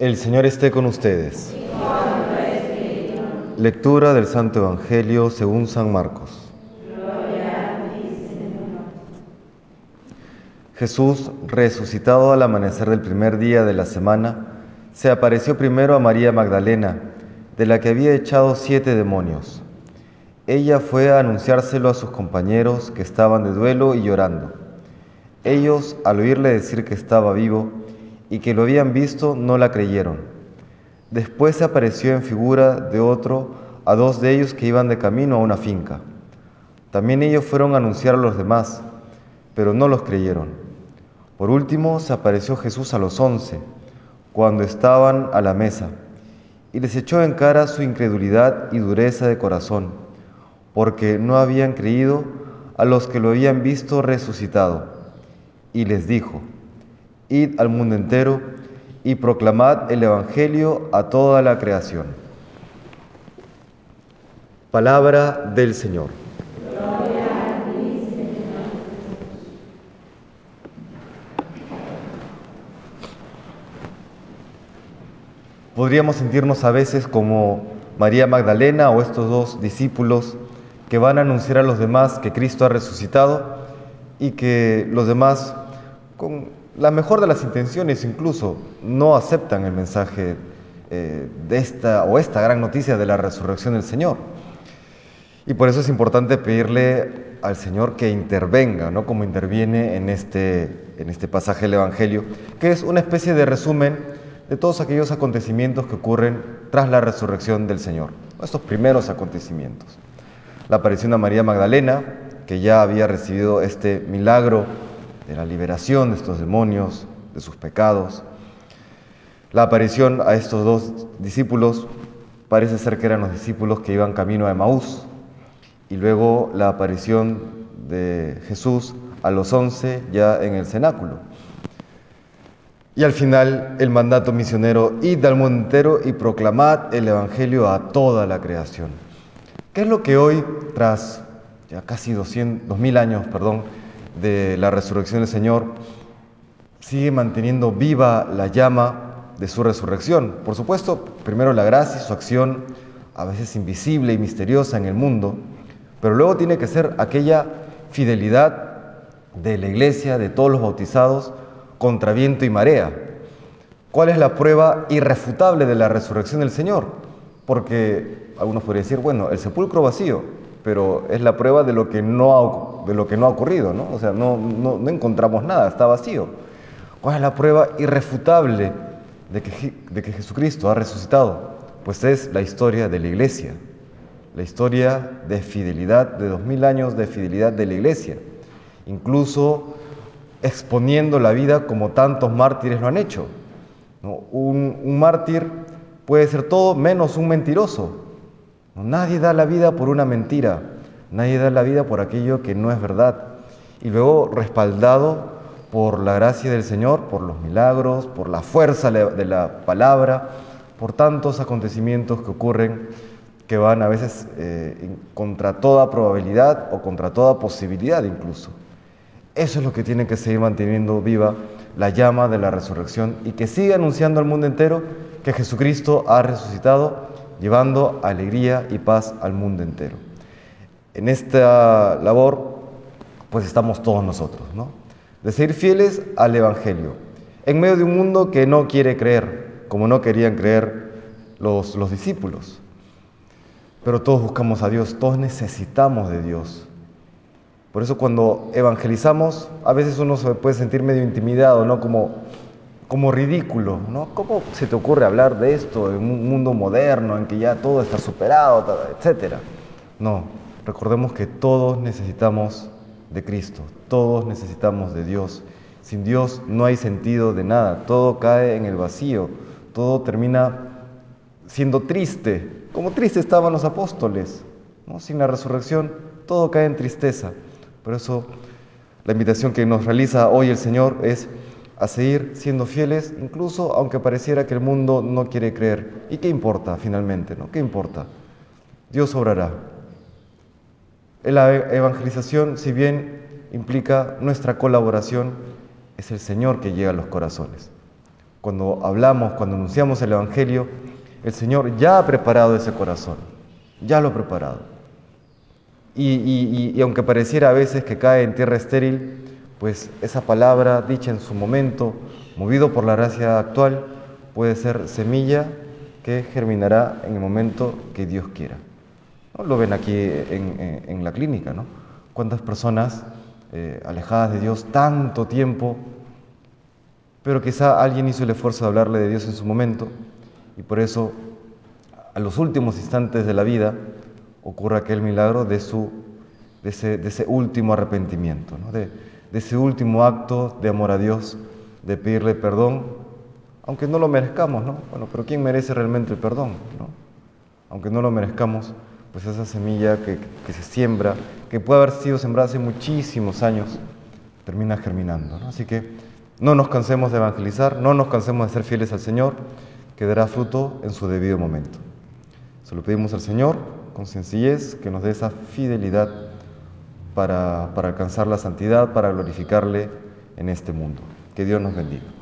El Señor esté con ustedes. Lectura del Santo Evangelio según San Marcos. Jesús, resucitado al amanecer del primer día de la semana, se apareció primero a María Magdalena, de la que había echado siete demonios. Ella fue a anunciárselo a sus compañeros que estaban de duelo y llorando. Ellos, al oírle decir que estaba vivo y que lo habían visto, no la creyeron. Después se apareció en figura de otro a dos de ellos que iban de camino a una finca. También ellos fueron a anunciar a los demás, pero no los creyeron. Por último, se apareció Jesús a los once, cuando estaban a la mesa, y les echó en cara su incredulidad y dureza de corazón, porque no habían creído a los que lo habían visto resucitado. Y les dijo, Id al mundo entero y proclamad el Evangelio a toda la creación. Palabra del Señor. Podríamos sentirnos a veces como María Magdalena o estos dos discípulos que van a anunciar a los demás que Cristo ha resucitado y que los demás, con la mejor de las intenciones incluso, no aceptan el mensaje eh, de esta o esta gran noticia de la resurrección del Señor. Y por eso es importante pedirle al Señor que intervenga, ¿no? como interviene en este, en este pasaje del Evangelio, que es una especie de resumen de todos aquellos acontecimientos que ocurren tras la resurrección del Señor, estos primeros acontecimientos. La aparición a María Magdalena, que ya había recibido este milagro de la liberación de estos demonios, de sus pecados. La aparición a estos dos discípulos, parece ser que eran los discípulos que iban camino a Emaús, y luego la aparición de Jesús a los once ya en el cenáculo. Y al final el mandato misionero, id al mundo entero y proclamad el Evangelio a toda la creación. ¿Qué es lo que hoy, tras ya casi 200, 2000 años perdón, de la resurrección del Señor, sigue manteniendo viva la llama de su resurrección? Por supuesto, primero la gracia y su acción, a veces invisible y misteriosa en el mundo, pero luego tiene que ser aquella fidelidad de la iglesia, de todos los bautizados, contra viento y marea. ¿Cuál es la prueba irrefutable de la resurrección del Señor? Porque algunos podrían decir, bueno, el sepulcro vacío, pero es la prueba de lo que no ha, de lo que no ha ocurrido, ¿no? O sea, no, no, encontramos nada, está vacío. ¿Cuál es la prueba irrefutable de que, de que Jesucristo ha resucitado? Pues es la historia de la iglesia, la historia de fidelidad, de dos mil años de fidelidad de la iglesia. Incluso exponiendo la vida como tantos mártires lo han hecho. Un, mártir puede ser todo menos un mentiroso. Nadie da la vida por una mentira, nadie da la vida por aquello que no es verdad. Y luego respaldado por la gracia del Señor, por los milagros, por la fuerza de la palabra, por tantos acontecimientos que ocurren que van a veces eh, contra toda probabilidad o contra toda posibilidad incluso. Eso es lo que tiene que seguir manteniendo viva la llama de la resurrección y que siga anunciando al mundo entero que Jesucristo ha resucitado, llevando alegría y paz al mundo entero. En esta labor, pues estamos todos nosotros, ¿no? De seguir fieles al Evangelio, en medio de un mundo que no quiere creer, como no querían creer los, los discípulos. Pero todos buscamos a Dios, todos necesitamos de Dios. Por eso cuando evangelizamos, a veces uno se puede sentir medio intimidado, ¿no? Como, como ridículo, ¿no? ¿Cómo se te ocurre hablar de esto en un mundo moderno en que ya todo está superado, etcétera? No, recordemos que todos necesitamos de Cristo, todos necesitamos de Dios. Sin Dios no hay sentido de nada, todo cae en el vacío, todo termina siendo triste, como triste estaban los apóstoles, ¿no? Sin la resurrección todo cae en tristeza. Por eso la invitación que nos realiza hoy el Señor es a seguir siendo fieles, incluso aunque pareciera que el mundo no quiere creer. ¿Y qué importa finalmente? ¿no? ¿Qué importa? Dios obrará. La evangelización, si bien implica nuestra colaboración, es el Señor que llega a los corazones. cuando hablamos, cuando anunciamos el Evangelio, el Señor ya ha preparado ese corazón, ya lo ha preparado. Y, aunque pareciera a veces que cae en tierra estéril, pues esa palabra dicha en su momento, movido por la gracia actual, puede ser semilla que germinará en el momento que Dios quiera. ¿No? Lo ven aquí en, la clínica, ¿no? Cuántas personas eh, alejadas de Dios tanto tiempo, pero quizá alguien hizo el esfuerzo de hablarle de Dios en su momento y por eso a los últimos instantes de la vida ocurre aquel milagro de, su, de, ese, último arrepentimiento, de, ese último acto de amor a Dios, de pedirle perdón, aunque no lo merezcamos, ¿no? Bueno, pero ¿quién merece realmente el perdón? ¿no? Aunque no lo merezcamos, pues esa semilla que, que, se siembra, que puede haber sido sembrada hace muchísimos años, termina germinando. ¿no? Así que no nos cansemos de evangelizar, no nos cansemos de ser fieles al Señor, que dará fruto en su debido momento. Se lo pedimos al Señor con sencillez, que nos dé esa fidelidad para, para alcanzar la santidad, para glorificarle en este mundo. Que Dios nos bendiga.